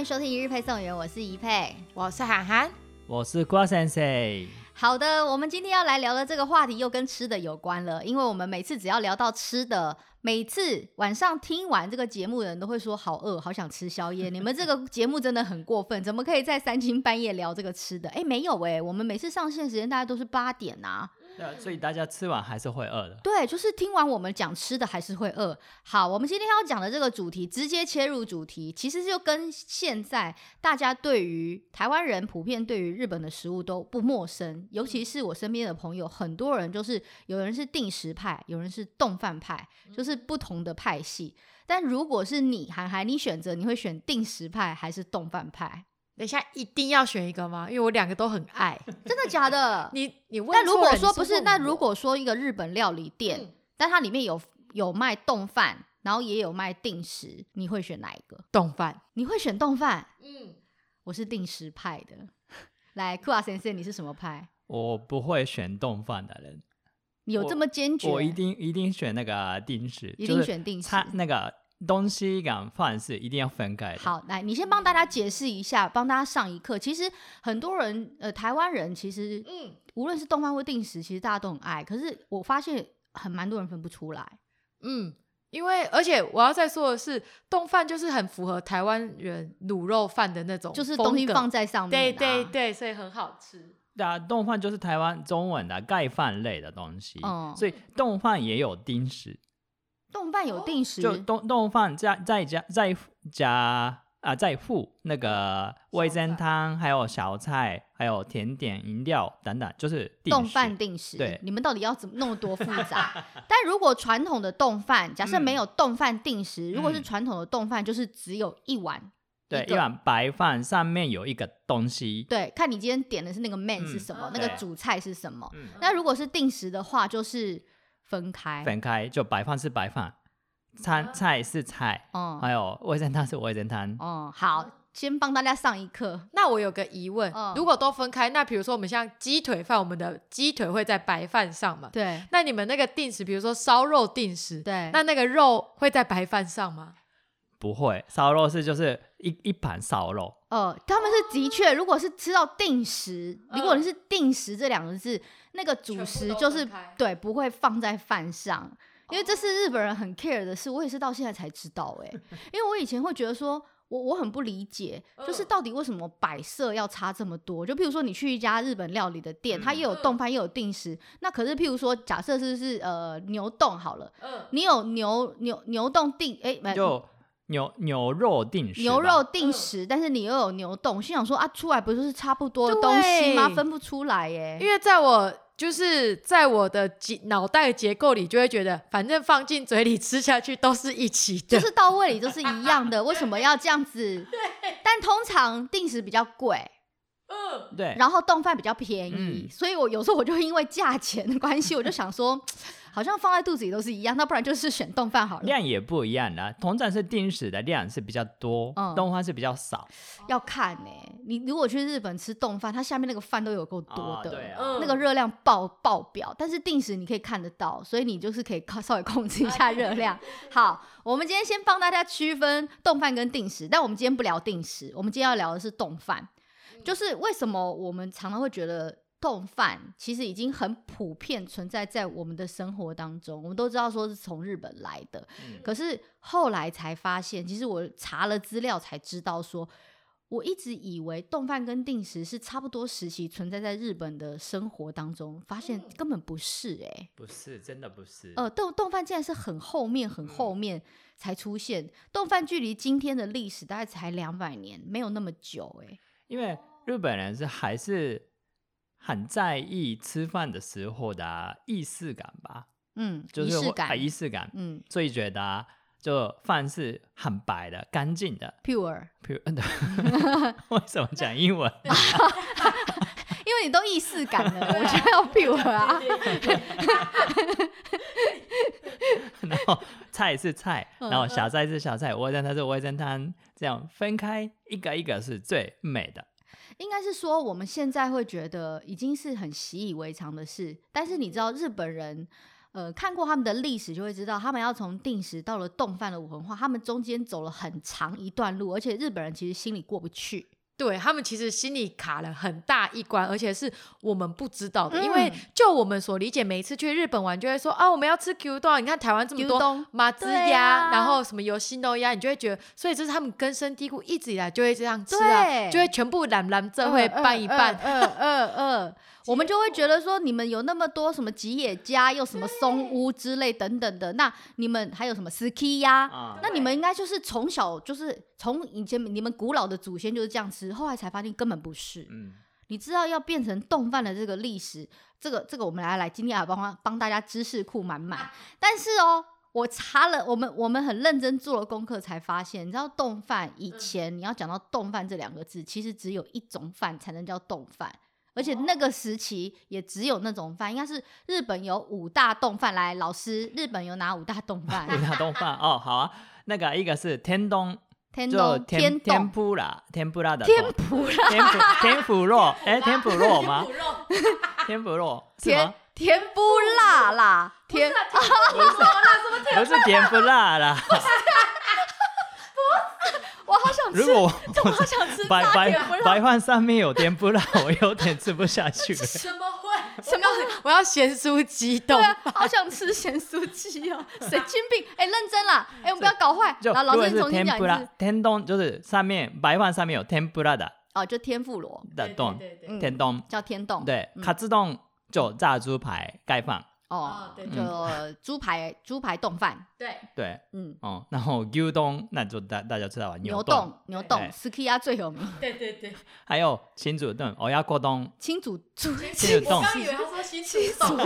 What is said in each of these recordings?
迎收听一日配送员，我是怡佩，我是涵涵，我是瓜先生。好的，我们今天要来聊的这个话题又跟吃的有关了，因为我们每次只要聊到吃的，每次晚上听完这个节目的人都会说好饿，好想吃宵夜。你们这个节目真的很过分，怎么可以在三更半夜聊这个吃的？哎，没有哎，我们每次上线时间大概都是八点啊。对，所以大家吃完还是会饿的。对，就是听完我们讲吃的还是会饿。好，我们今天要讲的这个主题，直接切入主题，其实就跟现在大家对于台湾人普遍对于日本的食物都不陌生，尤其是我身边的朋友，很多人就是有人是定时派，有人是动饭派，就是不同的派系。但如果是你，涵涵，你选择你会选定时派还是动饭派？等一下，一定要选一个吗？因为我两个都很爱，真的假的？你你问，那如果说不是，那如果说一个日本料理店，嗯、但它里面有有卖冻饭，然后也有卖定时，你会选哪一个？冻饭，你会选冻饭？嗯，我是定时派的。来，库瓦先生，你是什么派？我不会选冻饭的人。你有这么坚决？我，我一定一定选那个定时，一定选定时。他。那个。东西跟饭是一定要分开的。好，来，你先帮大家解释一下，帮大家上一课。其实很多人，呃，台湾人其实，嗯，无论是动饭或定食，其实大家都很爱。可是我发现很蛮多人分不出来。嗯，因为而且我要再说的是，丼饭就是很符合台湾人卤肉饭的那种，就是东西放在上面，对对对，所以很好吃。对啊，丼饭就是台湾中文的盖饭类的东西，嗯，所以丼饭也有丁食。丼饭有定时，就动动饭再再加再加啊，再附那个味噌汤，还有小菜，还有甜点、饮料等等，就是丼饭定时。对，你们到底要怎么弄多复杂？但如果传统的丼饭，假设没有丼饭定时，嗯、如果是传统的丼饭，就是只有一碗，对，一碗白饭上面有一个东西。对，看你今天点的是那个面是什么，嗯、那个主菜是什么。嗯、那如果是定时的话，就是。分开，分开，就白饭是白饭，餐菜是菜，嗯，还有味噌汤是味噌汤。嗯，好，先帮大家上一课。那我有个疑问，嗯、如果都分开，那比如说我们像鸡腿饭，我们的鸡腿会在白饭上嘛？对。那你们那个定时，比如说烧肉定时，对，那那个肉会在白饭上吗？不会，烧肉是就是一一盘烧肉。哦、呃，他们是的确，如果是吃到定食，如果你是定时这两个字。那个主食就是对，不会放在饭上，因为这是日本人很 care 的事。我也是到现在才知道哎、欸，因为我以前会觉得说，我我很不理解，就是到底为什么摆设要差这么多？就譬如说你去一家日本料理的店，它又有冻饭，又有定时。那可是譬如说，假设是是呃牛冻好了，你有牛牛牛冻定哎，没有。牛牛肉定食，牛肉定食，但是你又有牛冻，心想说啊，出来不就是差不多的东西吗？分不出来耶。因为在我就是在我的结脑袋结构里，就会觉得反正放进嘴里吃下去都是一起的，就是到胃里都是一样的，为什么要这样子？对。但通常定时比较贵，嗯，对。然后冻饭比较便宜，所以我有时候我就因为价钱的关系，我就想说。好像放在肚子里都是一样，那不然就是选冻饭好了。量也不一样的，同样是定时的量是比较多，丼饭、嗯、是比较少。要看呢、欸，你如果去日本吃冻饭，它下面那个饭都有够多的，哦啊、那个热量爆爆表。但是定时你可以看得到，所以你就是可以靠稍微控制一下热量。好，我们今天先帮大家区分冻饭跟定时，但我们今天不聊定时，我们今天要聊的是冻饭。就是为什么我们常常会觉得。冻饭其实已经很普遍存在在我们的生活当中，我们都知道说是从日本来的，嗯、可是后来才发现，其实我查了资料才知道说，我一直以为冻饭跟定时是差不多时期存在在日本的生活当中，发现根本不是哎、欸，不是，真的不是，呃，冻冻饭竟然是很后面很后面才出现，冻饭、嗯、距离今天的历史大概才两百年，没有那么久哎、欸，因为日本人是还是。很在意吃饭的时候的仪式感吧，嗯，就是仪式感，仪式感，嗯，所以觉得就饭是很白的、干净的，pure，pure。为什么讲英文？因为你都仪式感了，我觉得要 pure 啊。然后菜是菜，然后小菜是小菜，味噌汤是味噌汤，这样分开一个一个是最美的。应该是说，我们现在会觉得已经是很习以为常的事，但是你知道日本人，呃看过他们的历史，就会知道他们要从定时到了动饭的文化，他们中间走了很长一段路，而且日本人其实心里过不去。对，他们其实心里卡了很大一关，而且是我们不知道的。嗯、因为就我们所理解，每一次去日本玩，就会说啊，我们要吃 Q 豆。你看台湾这么多马子鸭，啊、然后什么油心豆鸭，你就会觉得，所以这是他们根深蒂固，一直以来就会这样吃啊，就会全部揽揽这会拌一拌。嗯嗯嗯。我们就会觉得说，你们有那么多什么吉野家，又什么松屋之类等等的，那你们还有什么 ski 呀？啊、那你们应该就是从小就是从以前你们古老的祖先就是这样吃，后来才发现根本不是。嗯，你知道要变成冻饭的这个历史，这个这个我们来来今天来帮帮大家知识库满满。但是哦，我查了，我们我们很认真做了功课，才发现，你知道冻饭以前你要讲到冻饭这两个字，其实只有一种饭才能叫冻饭。而且那个时期也只有那种饭，应该是日本有五大丼饭。来，老师，日本有哪五大丼饭？五大丼饭哦，好啊，那个一个是天东，天丼，天天妇罗，天妇罗的天妇罗，天 妇肉，哎，天妇肉吗？天 妇肉，天天 不辣啦，天不是不是天不辣啦。我好想吃，如果我 好想吃白白白饭上面有天妇罗，我有点吃不下去了。什么会？什么？我要咸酥鸡冻。对啊，好想吃咸酥鸡哦！神经病！哎，认真啦！哎，我们不要搞坏。然后老师重新讲一次。天丼就是上面白饭上面有天妇罗的。哦，就天妇罗的丼，天丼叫天丼。对，卡兹丼就炸猪排盖饭。哦，对，就猪排猪排冻饭，对。对，嗯。哦，然后牛丼，那就大大家知道吧？牛冻。牛丼，斯基亚最有名。对对对，还有亲子丼，欧亚锅丼，亲子猪亲子丼。我刚以为他说亲子丼，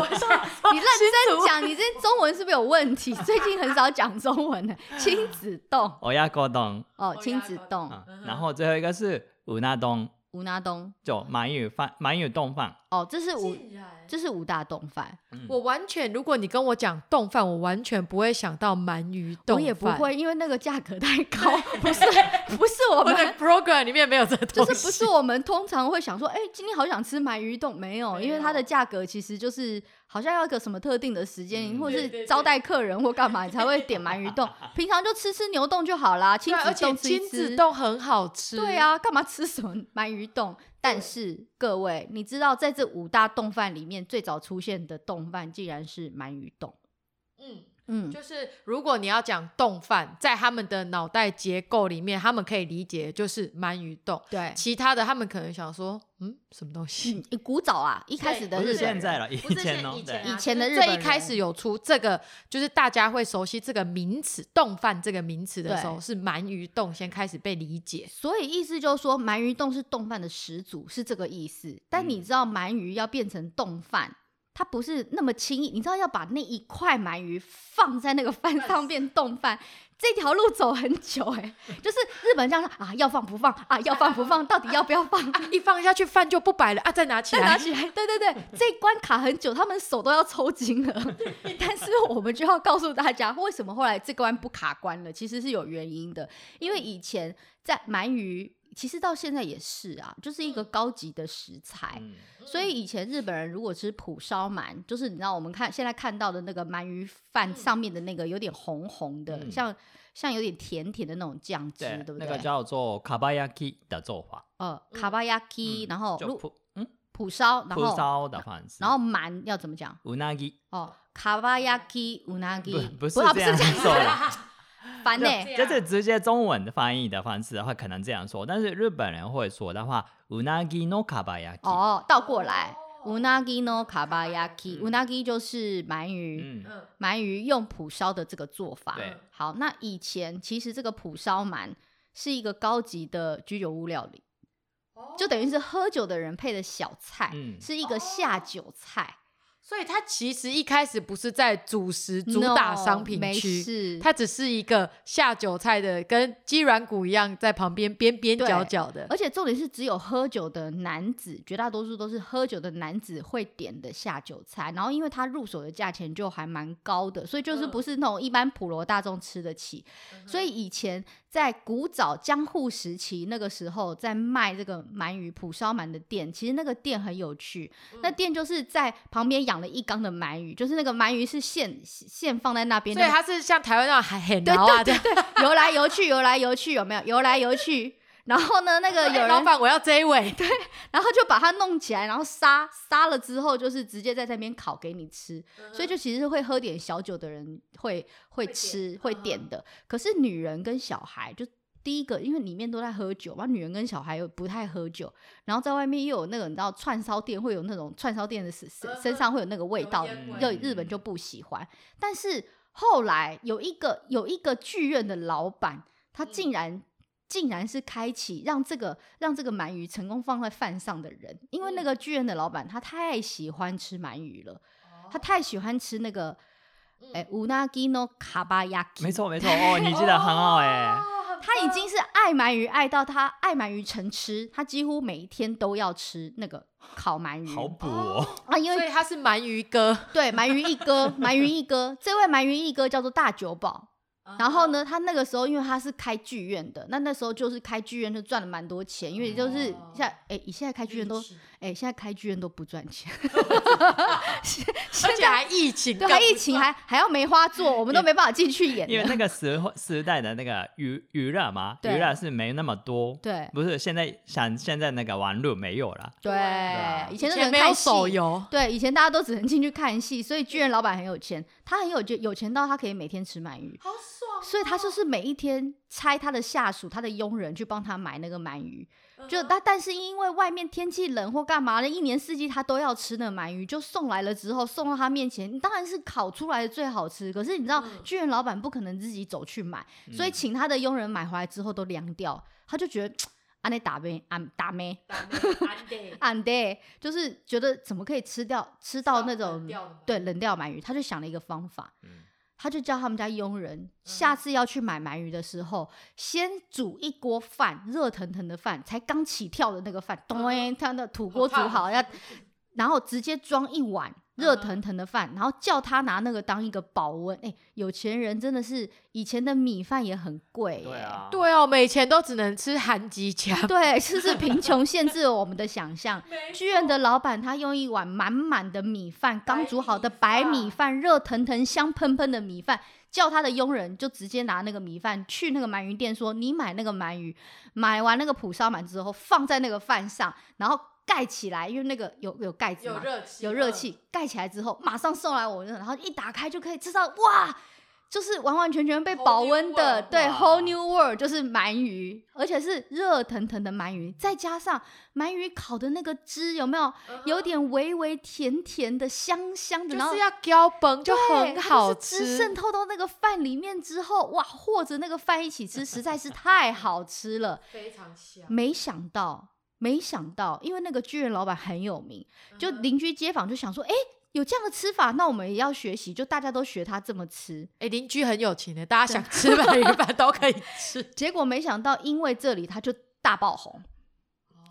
你认真讲，你这中文是不是有问题？最近很少讲中文的。亲子冻，欧亚锅冬，哦，亲子冻。然后最后一个是乌拿丼。乌拿丼就鳗鱼饭，鳗鱼冻饭。哦，这是五，这是五大冻饭。我完全，如果你跟我讲冻饭，我完全不会想到鳗鱼丼。我也不会，因为那个价格太 高，不是，不是我们 program 里面没有这东西。就是不是我们通常会想说，哎，今天好想吃鳗鱼冻，没有，因为它的价格其实就是好像要一个什么特定的时间，或者是招待客人或干嘛，你才会点鳗鱼冻。平常就吃吃牛冻就好啦，亲子丼吃一吃。亲子冻很好吃。对啊，干嘛吃什么鳗鱼丼？但是各位，你知道在这五大动饭里面，最早出现的动饭竟然是鳗鱼动。嗯嗯，就是如果你要讲动饭，在他们的脑袋结构里面，他们可以理解就是鳗鱼冻。对，其他的他们可能想说，嗯，什么东西？嗯、古早啊，一开始的日本，不是现在了，以前以前、啊、以前的日本最一开始有出这个，就是大家会熟悉这个名词“动饭”这个名词的时候，是鳗鱼冻先开始被理解。所以意思就是说，鳗鱼冻是动饭的始祖，是这个意思。但你知道，鳗鱼要变成动饭。嗯它不是那么轻易，你知道要把那一块鳗鱼放在那个饭上面冻饭，这条路走很久哎、欸，就是日本这样说啊，要放不放啊，要放不放，到底要不要放？一放下去饭就不摆了啊，再拿起来，再拿起来，对对对，这一关卡很久，他们手都要抽筋了。但是我们就要告诉大家，为什么后来这关不卡关了？其实是有原因的，因为以前在鳗鱼。其实到现在也是啊，就是一个高级的食材，嗯、所以以前日本人如果吃蒲烧鳗，就是你知道我们看现在看到的那个鳗鱼饭上面的那个有点红红的，嗯、像像有点甜甜的那种酱汁，对，对不对？那个叫做卡巴亚基的做法。呃，卡巴亚基，然后嗯蒲烧，然后蒲烧的方式，然后鳗要怎么讲？乌纳基哦，卡巴亚基乌纳基，不是这样说的。烦呢，就是直接中文的翻译的方式的话，可能这样说。但是日本人会说的话，うなぎのかば焼き。哦，倒过来，うなぎのかば焼き，うなぎ就是鳗鱼，嗯、鳗鱼用蒲烧的这个做法。对，好，那以前其实这个蒲烧鳗是一个高级的居酒屋料理，就等于是喝酒的人配的小菜，嗯、是一个下酒菜。 所以它其实一开始不是在主食主打商品区，它只是一个下酒菜的，跟鸡软骨一样在旁边边边角角的。而且重点是，只有喝酒的男子，绝大多数都是喝酒的男子会点的下酒菜。然后因为它入手的价钱就还蛮高的，所以就是不是那种一般普罗大众吃得起。嗯、所以以前在古早江户时期那个时候，在卖这个鳗鱼蒲烧鳗的店，其实那个店很有趣，嗯、那店就是在旁边养。养了一缸的鳗鱼，就是那个鳗鱼是现现放在那边，所以它是像台湾那种海很对对对对，游来游去，游来游去，有没有？游来游去。然后呢，那个有人、欸、老板，我要这一位。对，然后就把它弄起来，然后杀杀了之后，就是直接在这边烤给你吃。嗯、所以就其实是会喝点小酒的人会会吃会点，的。可是女人跟小孩，就第一个，因为里面都在喝酒嘛，女人跟小孩又不太喝酒，然后在外面又有那个你知道串烧店会有那种串烧店的身身上会有那个味道，就日本就不喜欢。但是后来有一个有一个剧院的老板，他竟然、嗯。竟然是开启让这个让这个鳗鱼成功放在饭上的人，因为那个剧院的老板他太喜欢吃鳗鱼了，嗯、他太喜欢吃那个哎乌纳基诺卡巴亚基，没错没错哦，你记得很好哎、哦，他已经是爱鳗鱼爱到他爱鳗鱼成痴，他几乎每一天都要吃那个烤鳗鱼，好补哦啊，因为所以他是鳗鱼哥，对鳗鱼一哥，鳗鱼一哥，这位鳗鱼一哥叫做大酒保。然后呢，他那个时候因为他是开剧院的，那那时候就是开剧院就赚了蛮多钱，因为就是像哎，你现在开剧院都哎，现在开剧院都不赚钱，而且还疫情，对，还疫情还还要梅花 座，我们都没办法进去演。因为那个时时代的那个娱娱乐嘛，娱乐是没那么多，对，不是现在像现在那个网络没有了，对，以前都能开手游，对，以前大家都只能进去看戏，所以剧院老板很有钱，他很有就有钱到他可以每天吃鳗鱼。所以他就是每一天差他的下属、他的佣人去帮他买那个鳗鱼，就但但是因为外面天气冷或干嘛的，一年四季他都要吃那个鳗鱼，就送来了之后送到他面前，你当然是烤出来的最好吃。可是你知道，剧院老板不可能自己走去买，所以请他的佣人买回来之后都凉掉，他就觉得安内打呗安打咩，安 得就是觉得怎么可以吃掉吃到那种对冷掉鳗鱼，他就想了一个方法。他就叫他们家佣人，下次要去买鳗鱼的时候，嗯、先煮一锅饭，热腾腾的饭，才刚起跳的那个饭，咚、嗯，他的土锅煮好，要，然后直接装一碗。热腾腾的饭，然后叫他拿那个当一个保温。哎，有钱人真的是以前的米饭也很贵，对啊，对哦，我们以前都只能吃韩吉家。对，就是贫穷限制了我们的想象。剧院的老板他用一碗满满的米饭，刚煮好的白米饭，热腾腾、香喷喷的米饭，叫他的佣人就直接拿那个米饭去那个鳗鱼店，说：“你买那个鳗鱼，买完那个蒲烧鳗之后，放在那个饭上，然后。”盖起来，因为那个有有盖子嘛，有热气，有热气，盖起来之后马上送来我，然后一打开就可以吃到，哇，就是完完全全被保温的，对，whole new world 就是鳗鱼，而且是热腾腾的鳗鱼，再加上鳗鱼烤的那个汁有没有？有点微微甜甜的，香香的，就是要胶崩就很好吃，渗透到那个饭里面之后，哇，和着那个饭一起吃，实在是太好吃了，非常香，没想到。没想到，因为那个剧院老板很有名，就邻居街坊就想说，哎，有这样的吃法，那我们也要学习，就大家都学他这么吃。哎，邻居很有钱的，大家想吃鳗鱼饭都可以吃。结果没想到，因为这里他就大爆红，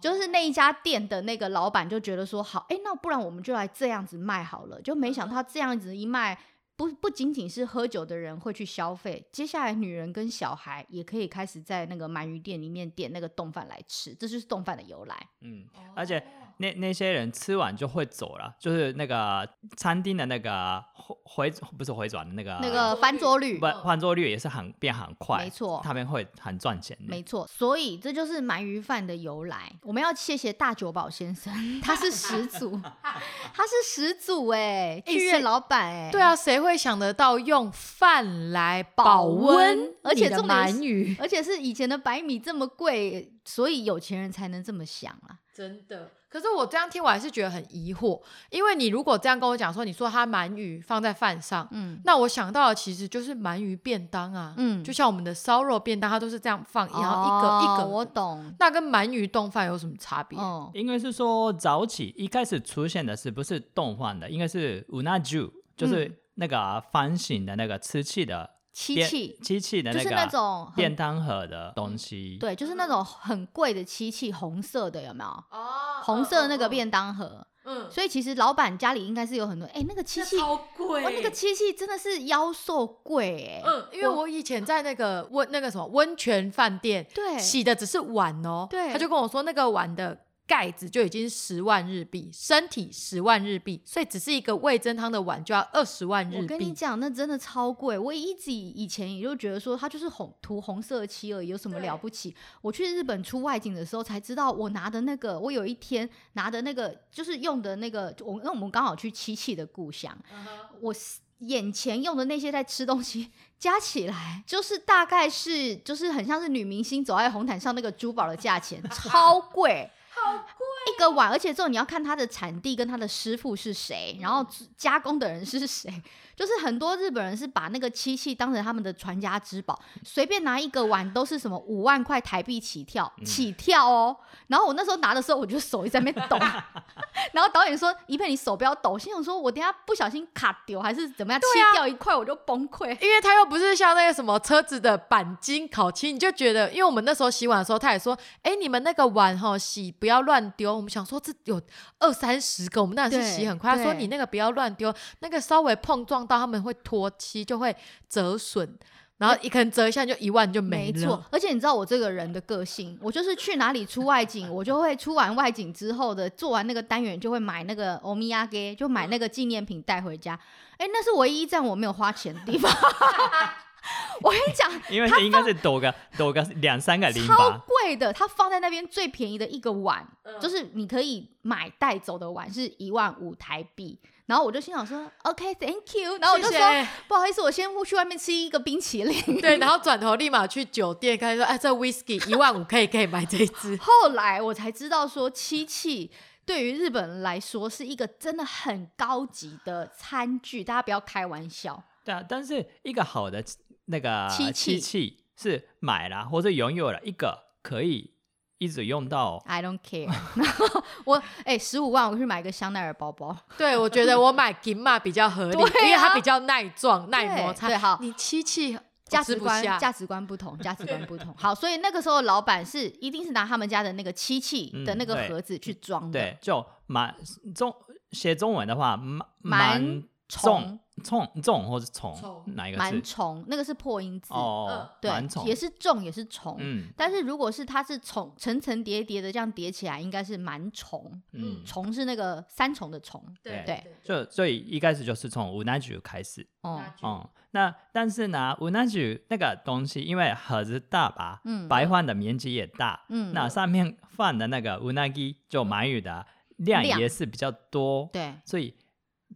就是那一家店的那个老板就觉得说，好，哎，那不然我们就来这样子卖好了。就没想到他这样子一卖。不不仅仅是喝酒的人会去消费，接下来女人跟小孩也可以开始在那个鳗鱼店里面点那个冻饭来吃，这就是冻饭的由来。嗯，而且。那那些人吃完就会走了，就是那个餐厅的那个回不是回转的那个那个翻桌率，不翻桌率也是很变很快，没错，他们会很赚钱，没错，所以这就是鳗鱼饭的由来。我们要谢谢大久保先生，他是始祖，他是始祖哎，剧院老板哎，对啊，谁会想得到用饭来保温，而且这么鳗鱼，而且是以前的白米这么贵，所以有钱人才能这么想啊，真的。可是我这样听，我还是觉得很疑惑，因为你如果这样跟我讲说，你说他鳗鱼放在饭上，嗯，那我想到的其实就是鳗鱼便当啊，嗯，就像我们的烧肉便当，它都是这样放，然后一个、哦、一个，我懂。那跟鳗鱼冻饭有什么差别？哦，应该是说早起一开始出现的是不是冻饭的，应该是 unaju，，就是那个方形的那个瓷器的。漆器，漆器的那个，就是那种便当盒的东西。对，就是那种很贵的漆器，红色的有没有？哦，红色的那个便当盒。嗯，所以其实老板家里应该是有很多。哎，那个漆器超贵，那个漆器真的是妖兽贵哎。嗯，因为我以前在那个温那个什么温泉饭店，对，洗的只是碗哦。对，他就跟我说那个碗的盖子就已经十万日币，身体十万日币，所以只是一个味增汤的碗就要二十万日币。我跟你讲，那真的超贵。我一直以前也就觉得说，它就是红涂红色漆而已，有什么了不起？我去日本出外景的时候才知道，我拿的那个，我有一天拿的那个，就是用的那个，我因为我们刚好去七七的故乡，uh huh. 我眼前用的那些在吃东西 加起来，就是大概是就是很像是女明星走在红毯上那个珠宝的价钱，超贵。好，一个碗，而且之后你要看它的产地跟它的师傅是谁，然后加工的人是谁。就是很多日本人是把那个漆器当成他们的传家之宝，随便拿一个碗都是什么五万块台币起跳，起跳哦。然后我那时候拿的时候，我就手一直在那边抖。然后导演说：“一佩，你手不要抖。”心想说：“我等下不小心卡丢还是怎么样，切掉一块我就崩溃。”因为他又不是像那个什么车子的钣金烤漆，你就觉得，因为我们那时候洗碗的时候，他也说：“哎，你们那个碗哈洗不要乱丢。”我们想说这有二三十个，我们当然是洗很快。他说：“你那个不要乱丢，那个稍微碰撞到他们会脱漆，就会折损，然后一可能折一下就一万就没了。没错，而且你知道我这个人的个性，我就是去哪里出外景，我就会出完外景之后的做完那个单元，就会买那个欧米亚给，就买那个纪念品带回家。哎、欸，那是唯一一站我没有花钱的地方。我跟你讲，因为它应该是多个多个两三个零超贵的，它放在那边最便宜的一个碗，嗯、就是你可以买带走的碗是一万五台币。然后我就心想说，OK，Thank you。然后我就说，谢谢不好意思，我先去外面吃一个冰淇淋。对，然后转头立马去酒店，开始说，哎，这 Whisky 一万五可以可以买这一支。后来我才知道说，漆器对于日本人来说是一个真的很高级的餐具，大家不要开玩笑。对啊，但是一个好的那个漆器是买了或者拥有了一个可以。一直用到，I don't care。然后我哎，十五万我去买一个香奈儿包包。对，我觉得我买金马比较合理，因为它比较耐撞、耐摩擦。对，好，你漆器价值观价值观不同，价值观不同。好，所以那个时候老板是一定是拿他们家的那个漆器的那个盒子去装的。对，就蛮中写中文的话，满满重。重重或是虫，哪一个是？蛮虫，那个是破音字哦，对，也是重也是虫，嗯，但是如果是它是虫层层叠叠的这样叠起来，应该是蛮虫，嗯，虫是那个三重的虫，对对，就所以一开始就是从うな重开始，哦哦，那但是呢，うな重那个东西因为盒子大吧，嗯，摆放的面积也大，嗯，那上面放的那个うなぎ就鳗鱼的量也是比较多，对，所以。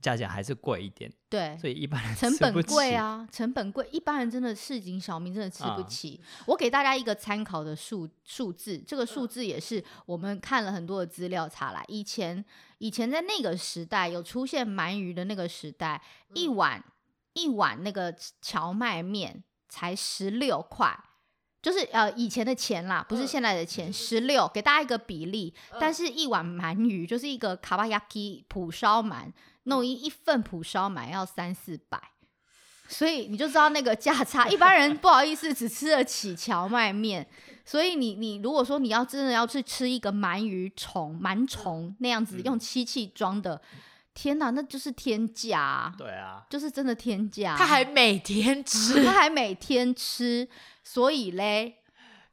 价钱还是贵一点，对，所以一般人成本贵啊，成本贵，一般人真的市井小民真的吃不起。嗯、我给大家一个参考的数数字，这个数字也是我们看了很多的资料查来。以前以前在那个时代有出现鳗鱼的那个时代，一碗一碗那个荞麦面才十六块，就是呃以前的钱啦，不是现在的钱，十六。给大家一个比例，但是一碗鳗鱼就是一个卡巴亚基普烧鳗。弄一一份普烧鳗要三四百，所以你就知道那个价差。一般人不好意思只吃得起荞麦面，所以你你如果说你要真的要去吃一个鳗鱼虫鳗虫那样子用漆器装的，天哪，那就是天价。对啊，就是真的天价。他还每天吃，他还每天吃，所以嘞，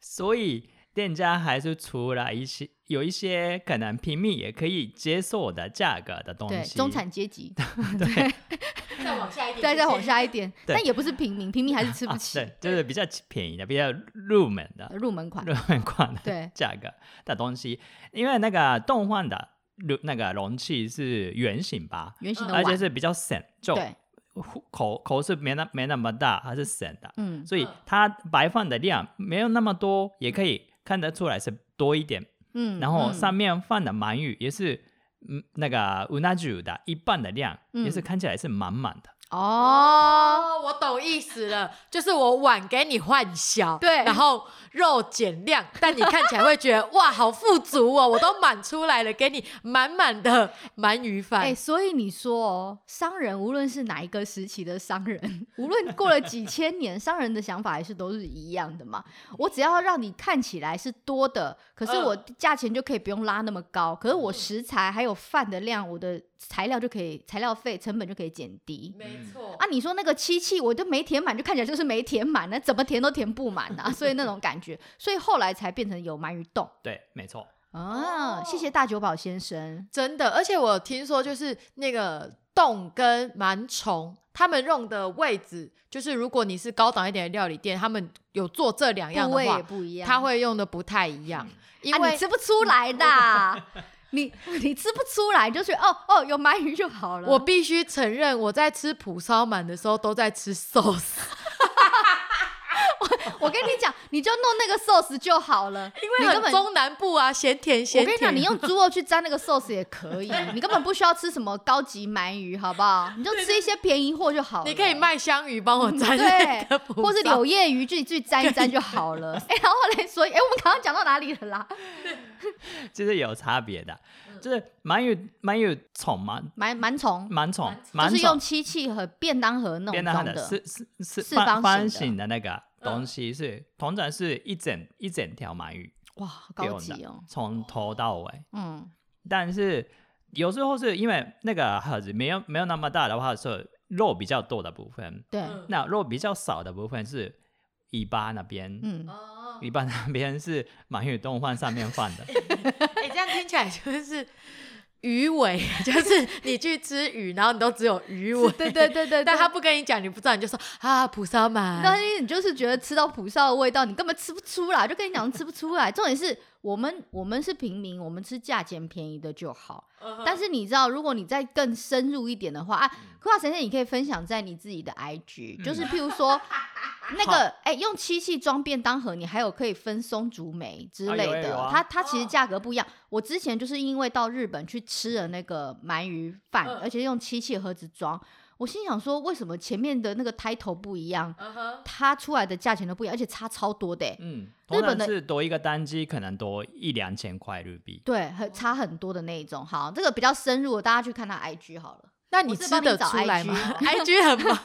所以。店家还是出了一些有一些可能平民也可以接受的价格的东西，中产阶级，对，再往下一点，再，再往下一点，但也不是平民，平民还是吃不起，对，就是比较便宜的，比较入门的，入门款，入门款的价格的东西，因为那个动画的那个容器是圆形吧，圆形的，而且是比较省，就口口是没那没那么大，还是省的，嗯，所以它摆放的量没有那么多，也可以。看得出来是多一点，嗯，然后上面放的鳗鱼也是，嗯，那个うな重的一半的量，嗯、也是看起来是满满的。哦，我懂意思了，就是我碗给你换小，对，然后肉减量，但你看起来会觉得哇，好富足哦，我都满出来了，给你满满的鳗鱼饭。哎、欸，所以你说哦，商人无论是哪一个时期的商人，无论过了几千年，商人的想法还是都是一样的嘛。我只要让你看起来是多的，可是我价钱就可以不用拉那么高，可是我食材还有饭的量，我的。材料就可以，材料费成本就可以减低。没错啊，你说那个漆器，我就没填满，就看起来就是没填满，那怎么填都填不满啊。所以那种感觉，所以后来才变成有鳗鱼洞。对，没错。啊，谢谢大久保先生，真的。而且我听说，就是那个洞跟馒虫，他们用的位置，就是如果你是高档一点的料理店，他们有做这两样的话，不一样，他会用的不太一样，因为、啊、你吃不出来的，你 你吃不出来，就是哦哦，有鳗鱼就好了。我必须承认，我在吃蒲烧鳗的时候都在吃寿司。我我跟你讲，你就弄那个寿司就好了，因为很中南部啊，咸甜咸甜。我跟你讲，你用猪肉去沾那个寿司也可以，你根本不需要吃什么高级鳗鱼，好不好？你就吃一些便宜货就好了。你可以卖香鱼帮我沾，对，或是柳叶鱼自己自己沾一沾就好了。哎、欸，然后来说，哎、欸，我们刚刚讲到哪里了啦？就是有差别的，就是鳗鱼鳗鱼虫嘛？鳗鳗虫鳗虫，就是用漆器和便当盒弄装的，是是是四方形的那个。东西是通常是一整一整条鳗鱼，哇，好高级哦，从头到尾，嗯，但是有时候是因为那个盒子没有没有那么大的话，是肉比较多的部分，对，那肉比较少的部分是尾巴那边，嗯，尾巴那边是鳗鱼冻饭上面放的，哎，这样听起来就是。鱼尾 就是你去吃鱼，然后你都只有鱼尾，对对对对，但他不跟你讲，你不知道，你就说啊，蒲烧嘛，但是你就是觉得吃到蒲烧的味道，你根本吃不出来，就跟你讲吃不出来。重点是我们我们是平民，我们吃价钱便宜的就好。Uh huh. 但是你知道，如果你再更深入一点的话啊，葵花神仙，你可以分享在你自己的 IG，、嗯、就是譬如说。那个哎、欸，用漆器装便当盒，你还有可以分松竹梅之类的，啊有有啊、它它其实价格不一样。我之前就是因为到日本去吃了那个鳗鱼饭，呃、而且用漆器盒子装，我心想说，为什么前面的那个 title 不一样，它出来的价钱都不一样，而且差超多的。嗯，日本的是多一个单机可能多一两千块日币，对，很差很多的那一种。好，这个比较深入，大家去看他 IG 好了。那你吃得出来吗？IG 很忙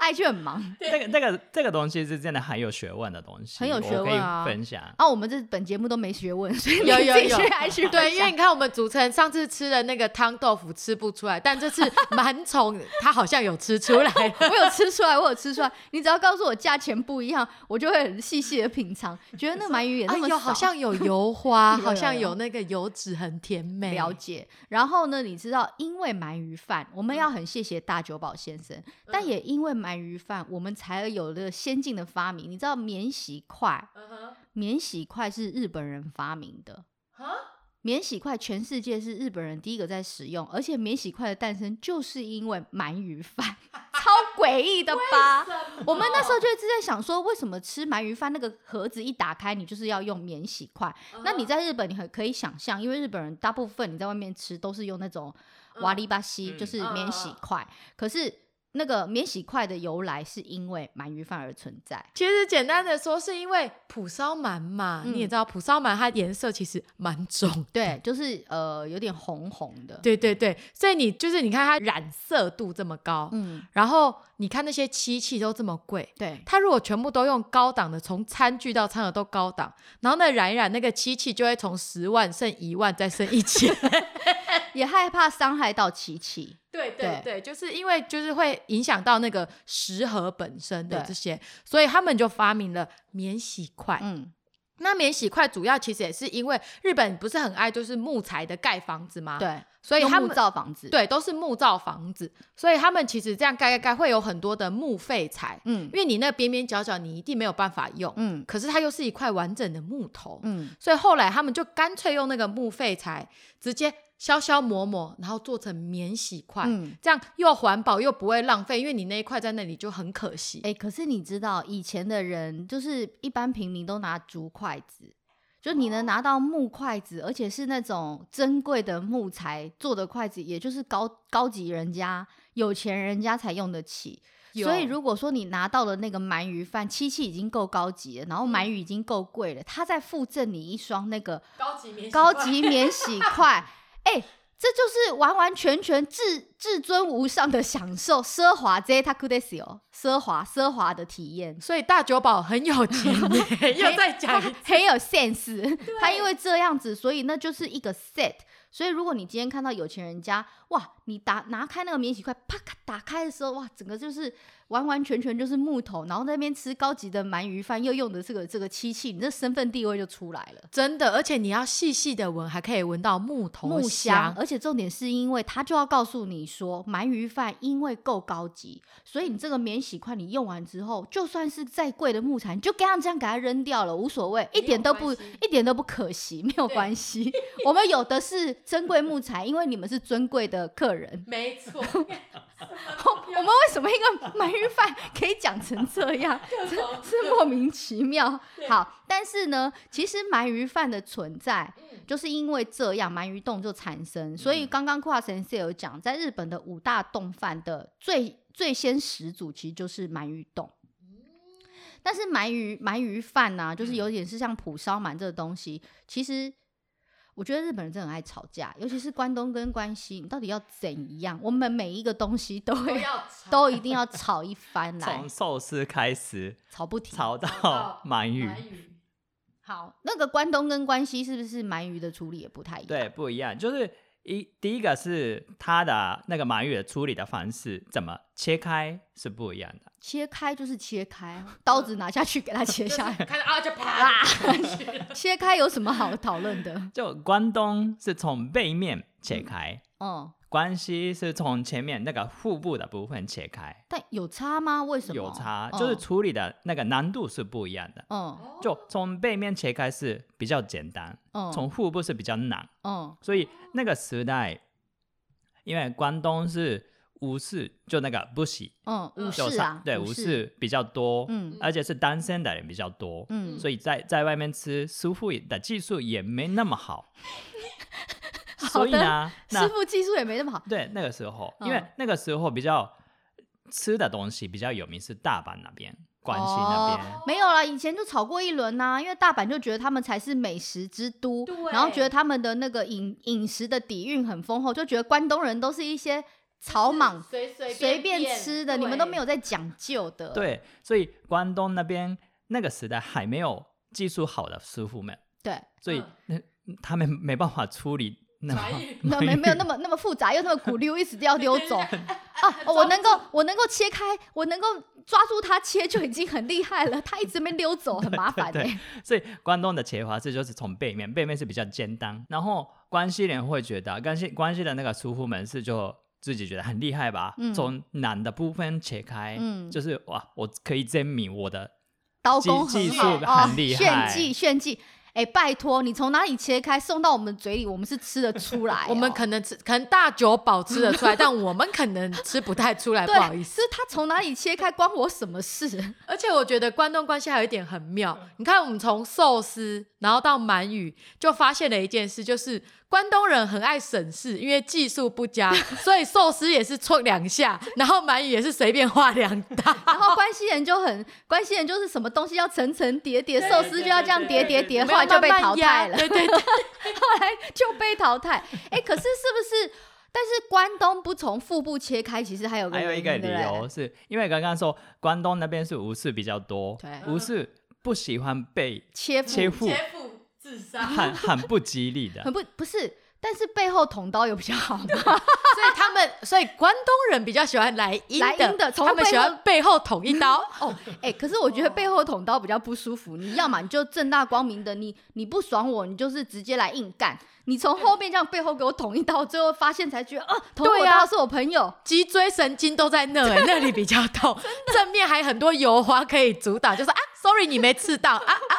，IG 很忙。这个这个这个东西是真的很有学问的东西，很有学问啊！分享啊，我们这本节目都没学问，所以有有有，IG 对，因为你看我们主持人上次吃的那个汤豆腐吃不出来，但这次螨虫他好像有吃出来，我有吃出来，我有吃出来。你只要告诉我价钱不一样，我就会很细细的品尝，觉得那个鳗鱼也那么少，好像有油花，好像有那个油脂很甜美。了解。然后呢，你知道，因为鳗鱼饭。我们要很谢谢大久保先生，嗯、但也因为鳗鱼饭，我们才有了先进的发明。你知道免洗筷？嗯、免洗筷是日本人发明的。哈免洗筷全世界是日本人第一个在使用，而且免洗筷的诞生就是因为鳗鱼饭，超诡异的吧？我们那时候就一直在想说，为什么吃鳗鱼饭那个盒子一打开，你就是要用免洗筷？那你在日本，你很可以想象，因为日本人大部分你在外面吃都是用那种。瓦里巴西就是免洗筷，嗯、可是那个免洗筷的由来是因为鳗鱼饭而存在。其实简单的说，是因为蒲烧鳗嘛，嗯、你也知道蒲烧鳗它颜色其实蛮重，对，就是呃有点红红的，对对对，所以你就是你看它染色度这么高，嗯，然后你看那些漆器都这么贵，对，它如果全部都用高档的，从餐具到餐盒都高档，然后那染一染那个漆器就会从十万剩一万再剩一千。也害怕伤害到漆器，对对对，对就是因为就是会影响到那个食盒本身的这些，所以他们就发明了免洗筷。嗯，那免洗筷主要其实也是因为日本不是很爱就是木材的盖房子吗？对，所以他们木造房子，对，都是木造房子，所以他们其实这样盖盖盖会有很多的木废材。嗯，因为你那边边角角你一定没有办法用。嗯，可是它又是一块完整的木头。嗯，所以后来他们就干脆用那个木废材直接。削削磨磨，然后做成免洗筷，嗯、这样又环保又不会浪费，因为你那一块在那里就很可惜。哎、欸，可是你知道以前的人就是一般平民都拿竹筷子，就你能拿到木筷子，而且是那种珍贵的木材做的筷子，也就是高高级人家、有钱人家才用得起。所以如果说你拿到了那个鳗鱼饭，漆器已经够高级了，然后鳗鱼已经够贵了，他再附赠你一双那个高级免洗高级免洗筷。哎、欸，这就是完完全全至至尊无上的享受，奢华 zeta cudesio，奢华奢华的体验。所以大久保很有钱，又再讲很有 sense。他因为这样子，所以那就是一个 set。所以如果你今天看到有钱人家，哇，你打拿开那个免洗筷，啪咔打开的时候，哇，整个就是。完完全全就是木头，然后在那边吃高级的鳗鱼饭，又用的这个这个漆器，你这身份地位就出来了，真的。而且你要细细的闻，还可以闻到木头木香。而且重点是因为他就要告诉你说，鳗鱼饭因为够高级，所以你这个免洗筷你用完之后，就算是再贵的木材，你就这样这样给它扔掉了，无所谓，一点都不一点都不可惜，没有关系。我们有的是珍贵木材，因为你们是尊贵的客人。没错。我们为什么一个鳗鱼饭可以讲成这样？是莫名其妙。好，但是呢，其实鳗鱼饭的存在，就是因为这样，鳗鱼冻就产生。所以刚刚跨先生有讲，在日本的五大冻饭的最最先始祖，其实就是鳗鱼冻。但是鳗鱼鳗鱼饭呢、啊，就是有点是像蒲烧鳗这个东西，其实。我觉得日本人真的很爱吵架，尤其是关东跟关西，你到底要怎样？我们每一个东西都会都，都一定要吵一番来。从寿司开始吵不停，吵到鳗鱼。好，那个关东跟关西是不是鳗鱼的处理也不太一样？对，不一样，就是。一第一个是它的那个鳗鱼的处理的方式，怎么切开是不一样的。切开就是切开，刀子拿下去给它切下来，看啊就啪。切开有什么好讨论的？就关东是从背面切开，嗯。关系是从前面那个腹部的部分切开，但有差吗？为什么？有差，就是处理的那个难度是不一样的。嗯，就从背面切开是比较简单，嗯，从腹部是比较难，嗯，所以那个时代，因为关东是武士，就那个不喜，嗯，武士啊，对，武士比较多，嗯，而且是单身的人比较多，嗯，所以在在外面吃师傅的技术也没那么好。所以呢，师傅技术也没那么好。对，那个时候，因为那个时候比较吃的东西比较有名是大阪那边、关西那边。哦、没有啦，以前就炒过一轮呐、啊，因为大阪就觉得他们才是美食之都，然后觉得他们的那个饮饮食的底蕴很丰厚，就觉得关东人都是一些草莽，随随随便吃的，你们都没有在讲究的。对，所以关东那边那个时代还没有技术好的师傅们，对，所以那、嗯、他们没办法处理。那那 没没有那么那么复杂，又那么鼓溜，一直都要溜走啊！我能够我能够切开，我能够抓住它切就已经很厉害了。它一直没溜走，很麻烦哎、欸。所以关东的切法是就是从背面，背面是比较简单。然后关西人会觉得关西关西的那个师傅们是就自己觉得很厉害吧？嗯、从难的部分切开，嗯，就是哇，我可以证明我的刀工技术很厉害，炫技炫技。哎、欸，拜托，你从哪里切开送到我们嘴里，我们是吃得出来、哦。我们可能吃，可能大酒保吃得出来，但我们可能吃不太出来，不好意思。是他从哪里切开，关我什么事？而且我觉得关东关西还有一点很妙，你看我们从寿司，然后到鳗鱼，就发现了一件事，就是。关东人很爱省事，因为技术不佳，所以寿司也是戳两下，然后鳗鱼也是随便画两刀。然后关西人就很，关西人就是什么东西要层层叠叠，寿司就要这样叠叠叠，后来就被淘汰了。对对对，后来就被淘汰。哎，可是是不是？但是关东不从腹部切开，其实还有个还有一个理由，是因为刚刚说关东那边是武士比较多，对，武士不喜欢被切切腹。很很不吉利的，很不不是，但是背后捅刀有比较好吗？所以他们，所以关东人比较喜欢来阴的，他们喜欢背后捅一刀。哦，哎，可是我觉得背后捅刀比较不舒服。你要么你就正大光明的，你你不爽我，你就是直接来硬干。你从后面这样背后给我捅一刀，最后发现才觉得啊，捅我刀是我朋友，脊椎神经都在那，哎，那里 比较痛，正面还很多油花可以阻挡，就是啊，sorry，你没刺到啊啊。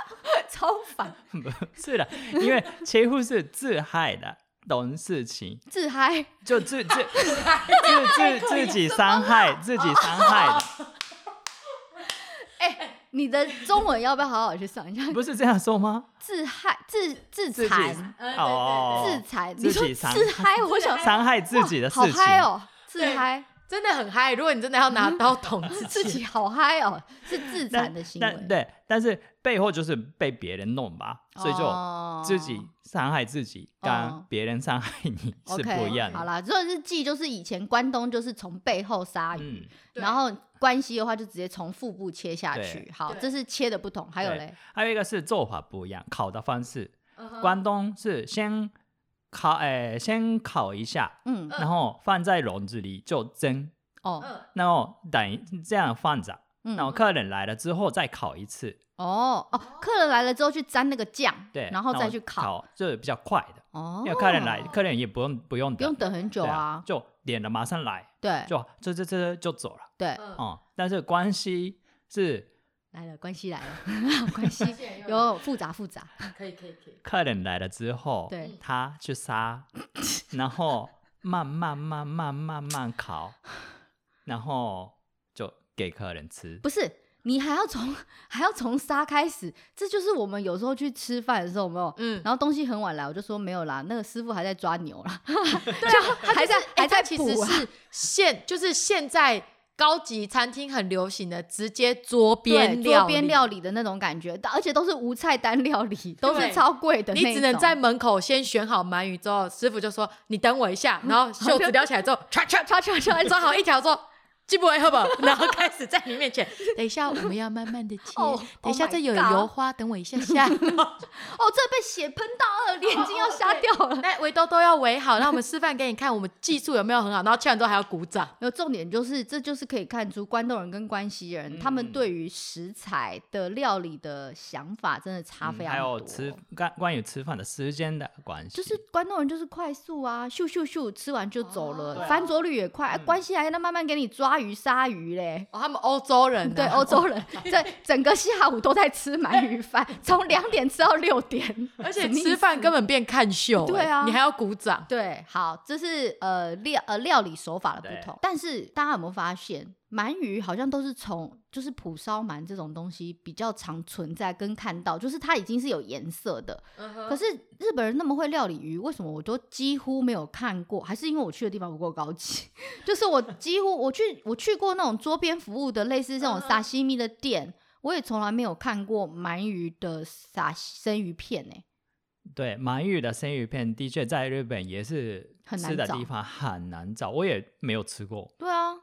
超烦，不是的，因为切腹是自嗨的，懂事情，自嗨就自自 自自自己伤害自己伤害的。哎，你的中文要不要好好去上一下？不是这样说吗？自嗨自自残哦，自残，你说自嗨，我想伤害自己的事情，好嗨哦，自嗨。真的很嗨！如果你真的要拿刀捅自己，自己好嗨哦，是自残的行为。但对，但是背后就是被别人弄吧，所以就自己伤害自己，跟别人伤害你是不一样的。好啦，这是记，就是以前关东就是从背后杀鱼，然后关西的话就直接从腹部切下去。好，这是切的不同。还有嘞，还有一个是做法不一样，烤的方式。关东是先烤，哎，先烤一下，嗯，然后放在笼子里就蒸。哦，然后等这样放着。然后客人来了之后再烤一次。哦哦，客人来了之后去沾那个酱，对，然后再去烤，这比较快的。哦，因为客人来，客人也不用不用不用等很久啊，就点了马上来，对，就这这这就走了。对，哦，但是关系是来了，关系来了，关系有复杂复杂，可以可以可以。客人来了之后，对，他去杀，然后慢慢慢慢慢慢烤，然后。给客人吃，不是你还要从 还要从杀开始，这就是我们有时候去吃饭的时候，有没有？嗯，然后东西很晚来，我就说没有啦，那个师傅还在抓牛啦，对啊，还在还在，其实是现就是现在高级餐厅很流行的直接桌边桌边料理的那种感觉，而且都是无菜单料理，都是超贵的，你只能在门口先选好鳗鱼之后，师傅就说你等我一下，然后 袖子撩起来之后，唰唰唰唰唰，抓好一条之后。进不会，好不好？然后开始在你面前，等一下我们要慢慢的切，等一下这有油花，等我一下下。哦，这被血喷到了，眼睛要瞎掉了。来，围兜兜要围好，让我们示范给你看，我们技术有没有很好？然后切完之后还要鼓掌。有重点就是，这就是可以看出关东人跟关西人他们对于食材的料理的想法真的差非常多。还有吃关关于吃饭的时间的关系，就是关东人就是快速啊，咻咻咻，吃完就走了，翻桌率也快。关西还要慢慢给你抓。鱼鲨鱼嘞，哦，他们欧洲人对欧洲人，这整个下午都在吃鳗鱼饭，从两点吃到六点，而且吃饭根本变看秀，对啊，你还要鼓掌，对，好，这是呃料呃料理手法的不同，但是大家有没有发现？鳗鱼好像都是从就是蒲烧鳗这种东西比较常存在跟看到，就是它已经是有颜色的。Uh huh. 可是日本人那么会料理鱼，为什么我都几乎没有看过？还是因为我去的地方不够高级？就是我几乎我去我去过那种桌边服务的类似这种沙西米的店，uh huh. 我也从来没有看过鳗鱼的沙生鱼片呢、欸。对，鳗鱼的生鱼片的确在日本也是吃的地方很难找，我也没有吃过。对啊。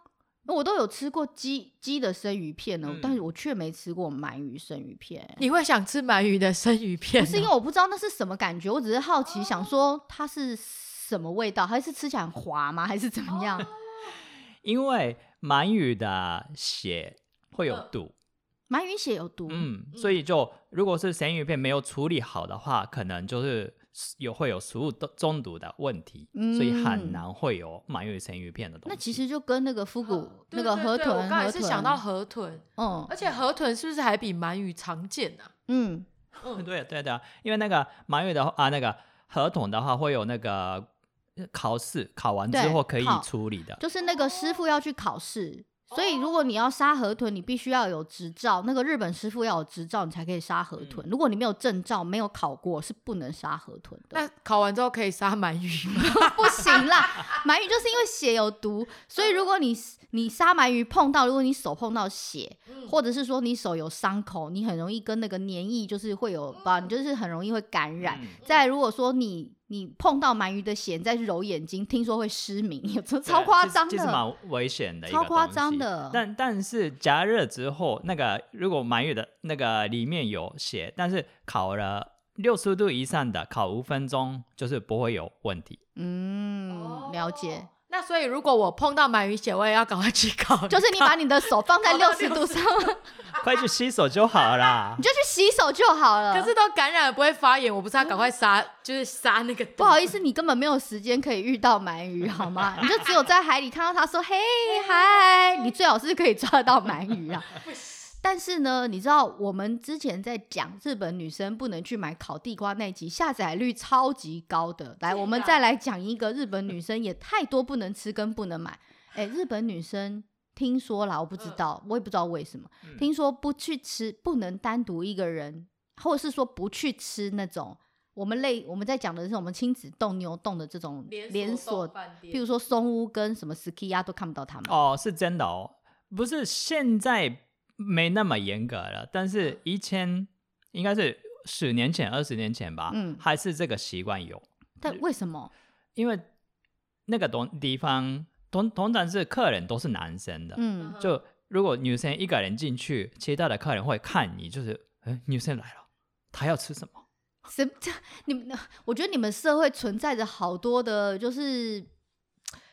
我都有吃过鸡鸡的生鱼片呢，嗯、但是我却没吃过鳗鱼生鱼片。你会想吃鳗鱼的生鱼片？不是因为我不知道那是什么感觉，我只是好奇，想说它是什么味道，还是吃起来很滑吗？还是怎么样？因为鳗鱼的血会有毒，鳗鱼血有毒，嗯，所以就如果是生鱼片没有处理好的话，可能就是。有会有食物中毒的问题，嗯、所以很难会有鳗鱼生鱼片的东西。那其实就跟那个复古那个河豚，我刚才是想到河豚，嗯，而且河豚是不是还比鳗鱼常见呢、啊？嗯，对对的，因为那个鳗鱼的话啊，那个河豚的话会有那个考试，考完之后可以处理的，就是那个师傅要去考试。所以，如果你要杀河豚，你必须要有执照。那个日本师傅要有执照，你才可以杀河豚。如果你没有证照，没有考过，是不能杀河豚的。那考完之后可以杀鳗鱼吗？不行啦，鳗鱼就是因为血有毒，所以如果你你杀鳗鱼碰到，如果你手碰到血，或者是说你手有伤口，你很容易跟那个黏液就是会有吧，你就是很容易会感染。再如果说你。你碰到鳗鱼的血再去揉眼睛，听说会失明，有超夸张的，其实蛮危险的，超夸张的。但但是加热之后，那个如果鳗鱼的那个里面有血，但是烤了六十度以上的，烤五分钟就是不会有问题。嗯，了解。那所以，如果我碰到鳗鱼血，我也要赶快去搞。就是你把你的手放在 六十度上，快去洗手就好了。你就去洗手就好了。可是都感染了不会发炎，我不是要赶快杀，就是杀那个。不好意思，你根本没有时间可以遇到鳗鱼，好吗？你就只有在海里看到它说“嘿嗨”，你最好是可以抓得到鳗鱼啊。但是呢，你知道我们之前在讲日本女生不能去买烤地瓜那集下载率超级高的。来，我们再来讲一个日本女生也太多不能吃跟不能买。哎，日本女生听说啦，我不知道，我也不知道为什么，听说不去吃，不能单独一个人，或者是说不去吃那种我们类我们在讲的是我们亲子丼、牛洞的这种连锁，譬如说松屋跟什么 Sukiya 都看不到他们。哦，是真的哦，不是现在。没那么严格了，但是以前应该是十年前、二十年前吧，嗯，还是这个习惯有。但为什么？因为那个东地方通通常是客人都是男生的，嗯，就如果女生一个人进去，其他的客人会看你，就是，哎，女生来了，她要吃什么？什么？你们？我觉得你们社会存在着好多的，就是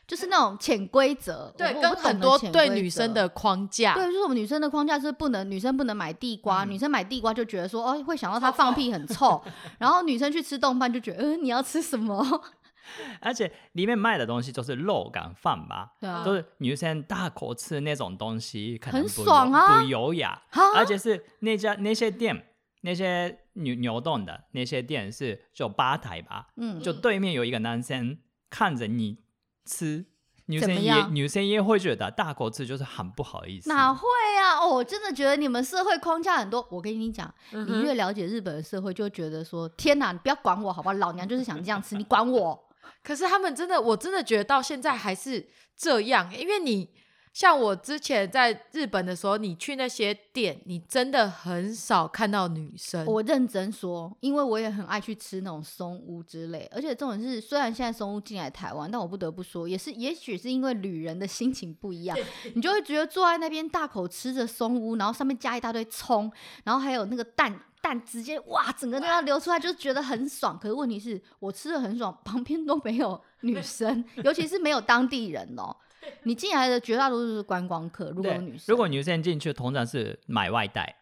就是那种潜规则，对，跟很多对女生的框架，对，就是我们女生的框架是不能，女生不能买地瓜，嗯、女生买地瓜就觉得说，哦，会想到她放屁很臭，然后女生去吃冻饭就觉得，嗯、呃，你要吃什么？而且里面卖的东西都是肉感饭吧，对啊，都是女生大口吃那种东西，可能很爽啊，不优雅，而且是那家那些店。那些牛牛丼的那些店是就吧台吧，嗯，就对面有一个男生看着你吃，女生也女生也会觉得大口吃就是很不好意思。哪会啊？哦，我真的觉得你们社会框架很多。我跟你讲，嗯、你越了解日本的社会，就觉得说天哪，你不要管我好不好？老娘就是想这样吃，你管我？可是他们真的，我真的觉得到现在还是这样，因为你。像我之前在日本的时候，你去那些店，你真的很少看到女生。我认真说，因为我也很爱去吃那种松屋之类，而且这种是，虽然现在松屋进来台湾，但我不得不说，也是，也许是因为旅人的心情不一样，你就会觉得坐在那边大口吃着松屋，然后上面加一大堆葱，然后还有那个蛋蛋直接哇，整个都要流出来，就觉得很爽。可是问题是我吃的很爽，旁边都没有女生，尤其是没有当地人哦。你进来的绝大多数是观光客，如果有女生，如果女生进去，通常是买外带。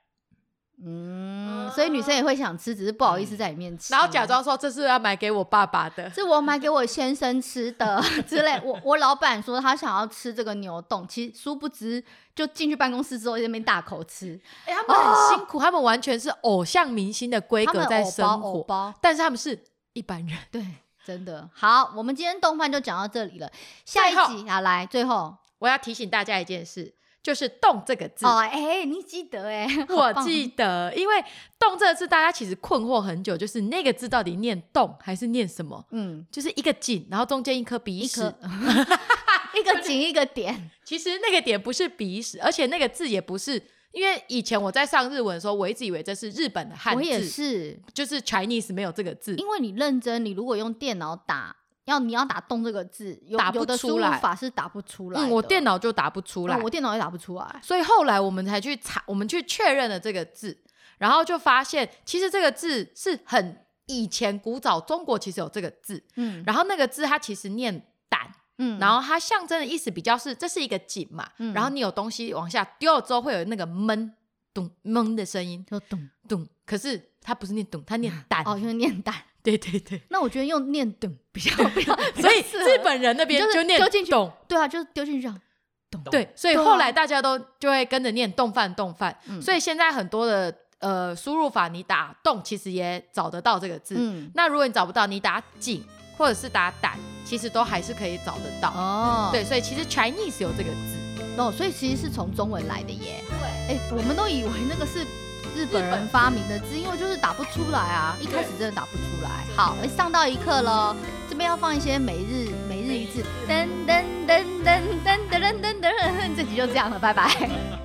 嗯，所以女生也会想吃，只是不好意思在里面吃，然后假装说这是要买给我爸爸的，是我买给我先生吃的 之类。我我老板说他想要吃这个牛冻，其实殊不知就进去办公室之后在那边大口吃。哎、欸，他们很辛苦，哦、他们完全是偶像明星的规格在生活，但是他们是一般人，对。真的好，我们今天动饭就讲到这里了。下一集啊，来，最后我要提醒大家一件事，就是“动”这个字。哦，哎、欸，你记得哎？我记得，因为“动”这个字，大家其实困惑很久，就是那个字到底念“动”还是念什么？嗯，就是一个井，然后中间一颗鼻屎，一个井一个点。其实那个点不是鼻屎，而且那个字也不是。因为以前我在上日文的时候，我一直以为这是日本的汉字，我也是，就是 Chinese 没有这个字。因为你认真，你如果用电脑打，要你要打“动”这个字，有打不出来，法是打不出来。嗯，我电脑就打不出来，我电脑也打不出来。所以后来我们才去查，我们去确认了这个字，然后就发现其实这个字是很以前古早中国其实有这个字，嗯，然后那个字它其实念胆。嗯，然后它象征的意思比较是，这是一个井嘛，嗯、然后你有东西往下丢了之后会有那个闷咚闷的声音，就咚咚。可是它不是念咚，它念胆哦，因为念胆。对对对。那我觉得用念咚比较 比较，所以日本人那边就念丢进去咚，对啊，就是丢进去这样咚。对，所以后来大家都就会跟着念动饭动饭，嗯、所以现在很多的呃输入法，你打丼其实也找得到这个字。嗯，那如果你找不到，你打井。或者是打胆，其实都还是可以找得到哦。对，所以其实 Chinese 有这个字哦，所以其实是从中文来的耶。对，哎，我们都以为那个是日本人发明的字，因为就是打不出来啊，一开始真的打不出来。好，上到一课喽，这边要放一些每日每日一字，噔噔噔噔噔噔噔噔噔，这集就这样了，拜拜。